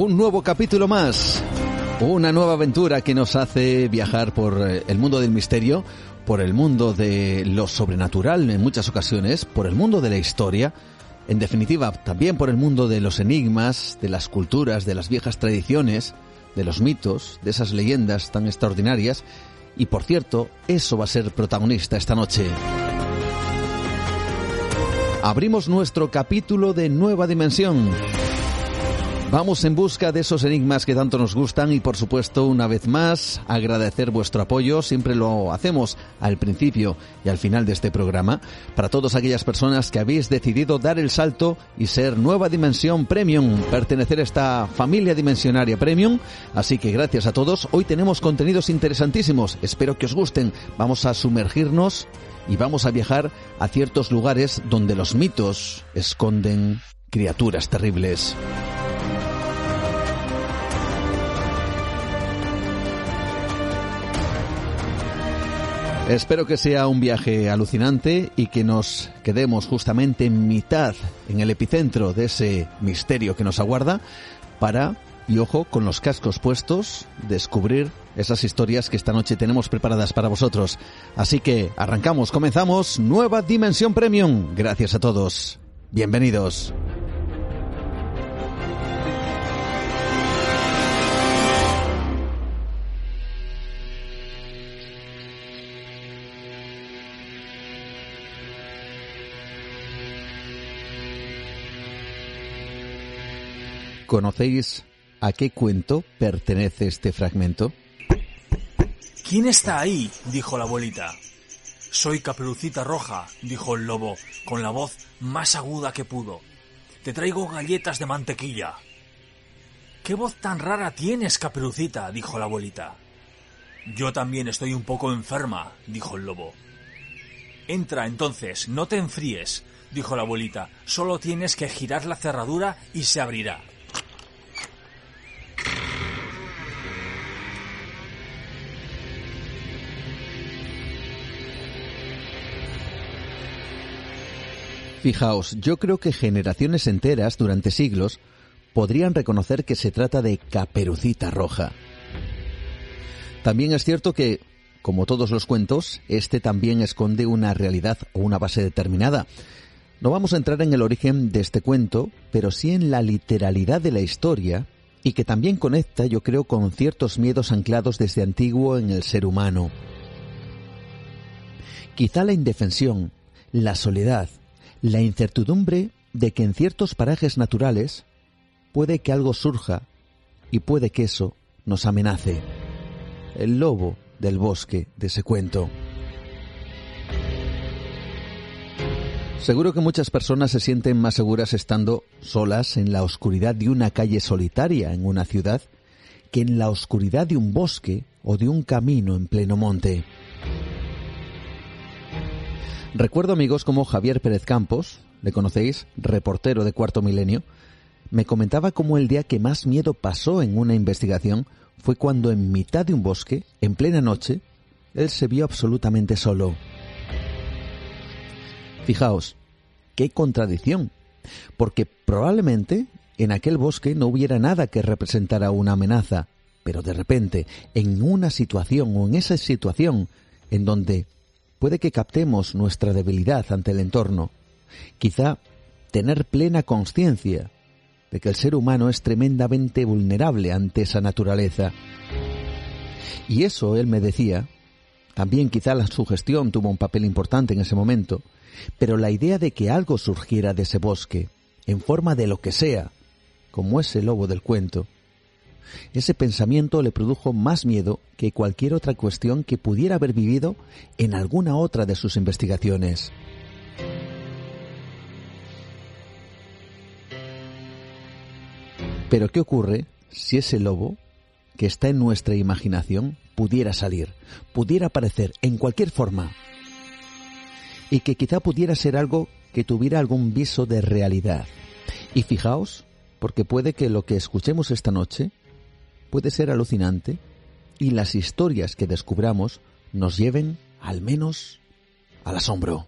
Un nuevo capítulo más, una nueva aventura que nos hace viajar por eh, el mundo del misterio, por el mundo de lo sobrenatural en muchas ocasiones, por el mundo de la historia, en definitiva también por el mundo de los enigmas, de las culturas, de las viejas tradiciones, de los mitos, de esas leyendas tan extraordinarias. Y por cierto, eso va a ser protagonista esta noche. Abrimos nuestro capítulo de Nueva Dimensión. Vamos en busca de esos enigmas que tanto nos gustan y por supuesto una vez más agradecer vuestro apoyo, siempre lo hacemos al principio y al final de este programa, para todas aquellas personas que habéis decidido dar el salto y ser nueva dimensión premium, pertenecer a esta familia dimensionaria premium, así que gracias a todos, hoy tenemos contenidos interesantísimos, espero que os gusten, vamos a sumergirnos y vamos a viajar a ciertos lugares donde los mitos esconden criaturas terribles. Espero que sea un viaje alucinante y que nos quedemos justamente en mitad, en el epicentro de ese misterio que nos aguarda para, y ojo, con los cascos puestos, descubrir esas historias que esta noche tenemos preparadas para vosotros. Así que arrancamos, comenzamos, nueva Dimensión Premium. Gracias a todos. Bienvenidos. ¿Conocéis a qué cuento pertenece este fragmento? ¿Quién está ahí? dijo la abuelita. Soy Caperucita Roja, dijo el lobo, con la voz más aguda que pudo. Te traigo galletas de mantequilla. ¿Qué voz tan rara tienes, Caperucita? dijo la abuelita. Yo también estoy un poco enferma, dijo el lobo. Entra entonces, no te enfríes, dijo la abuelita. Solo tienes que girar la cerradura y se abrirá. Fijaos, yo creo que generaciones enteras durante siglos podrían reconocer que se trata de Caperucita Roja. También es cierto que, como todos los cuentos, este también esconde una realidad o una base determinada. No vamos a entrar en el origen de este cuento, pero sí en la literalidad de la historia y que también conecta, yo creo, con ciertos miedos anclados desde antiguo en el ser humano. Quizá la indefensión, la soledad, la incertidumbre de que en ciertos parajes naturales puede que algo surja y puede que eso nos amenace. El lobo del bosque de ese cuento. Seguro que muchas personas se sienten más seguras estando solas en la oscuridad de una calle solitaria en una ciudad que en la oscuridad de un bosque o de un camino en pleno monte. Recuerdo amigos como Javier Pérez Campos, le conocéis, reportero de Cuarto Milenio, me comentaba cómo el día que más miedo pasó en una investigación fue cuando en mitad de un bosque, en plena noche, él se vio absolutamente solo. Fijaos, qué contradicción, porque probablemente en aquel bosque no hubiera nada que representara una amenaza, pero de repente, en una situación o en esa situación en donde puede que captemos nuestra debilidad ante el entorno. Quizá tener plena conciencia de que el ser humano es tremendamente vulnerable ante esa naturaleza. Y eso, él me decía, también quizá la sugestión tuvo un papel importante en ese momento, pero la idea de que algo surgiera de ese bosque, en forma de lo que sea, como ese lobo del cuento, ese pensamiento le produjo más miedo que cualquier otra cuestión que pudiera haber vivido en alguna otra de sus investigaciones. Pero ¿qué ocurre si ese lobo, que está en nuestra imaginación, pudiera salir, pudiera aparecer en cualquier forma? Y que quizá pudiera ser algo que tuviera algún viso de realidad. Y fijaos, porque puede que lo que escuchemos esta noche puede ser alucinante y las historias que descubramos nos lleven al menos al asombro.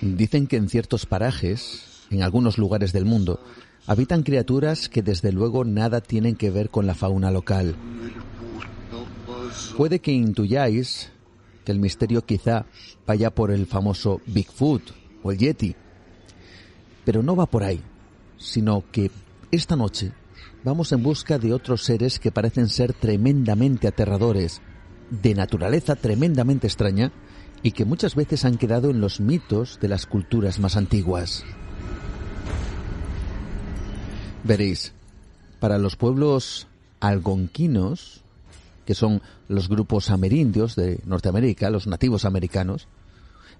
Dicen que en ciertos parajes, en algunos lugares del mundo, habitan criaturas que desde luego nada tienen que ver con la fauna local. Puede que intuyáis que el misterio quizá vaya por el famoso Bigfoot o el Yeti, pero no va por ahí, sino que esta noche vamos en busca de otros seres que parecen ser tremendamente aterradores, de naturaleza tremendamente extraña y que muchas veces han quedado en los mitos de las culturas más antiguas. Veréis, para los pueblos algonquinos, que son los grupos amerindios de Norteamérica, los nativos americanos,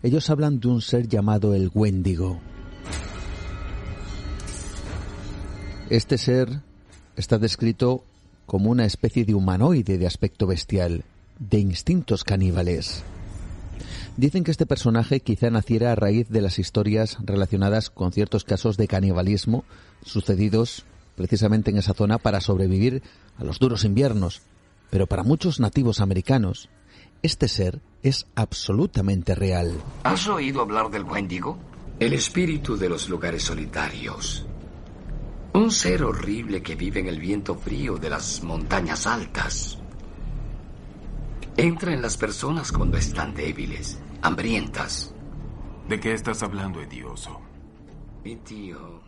ellos hablan de un ser llamado el Wendigo. Este ser está descrito como una especie de humanoide de aspecto bestial, de instintos caníbales. Dicen que este personaje quizá naciera a raíz de las historias relacionadas con ciertos casos de canibalismo sucedidos precisamente en esa zona para sobrevivir a los duros inviernos. Pero para muchos nativos americanos, este ser es absolutamente real. ¿Has oído hablar del Wendigo? El espíritu de los lugares solitarios. Un ser horrible que vive en el viento frío de las montañas altas. Entra en las personas cuando están débiles hambrientas. ¿De qué estás hablando, idioso? Mi tío.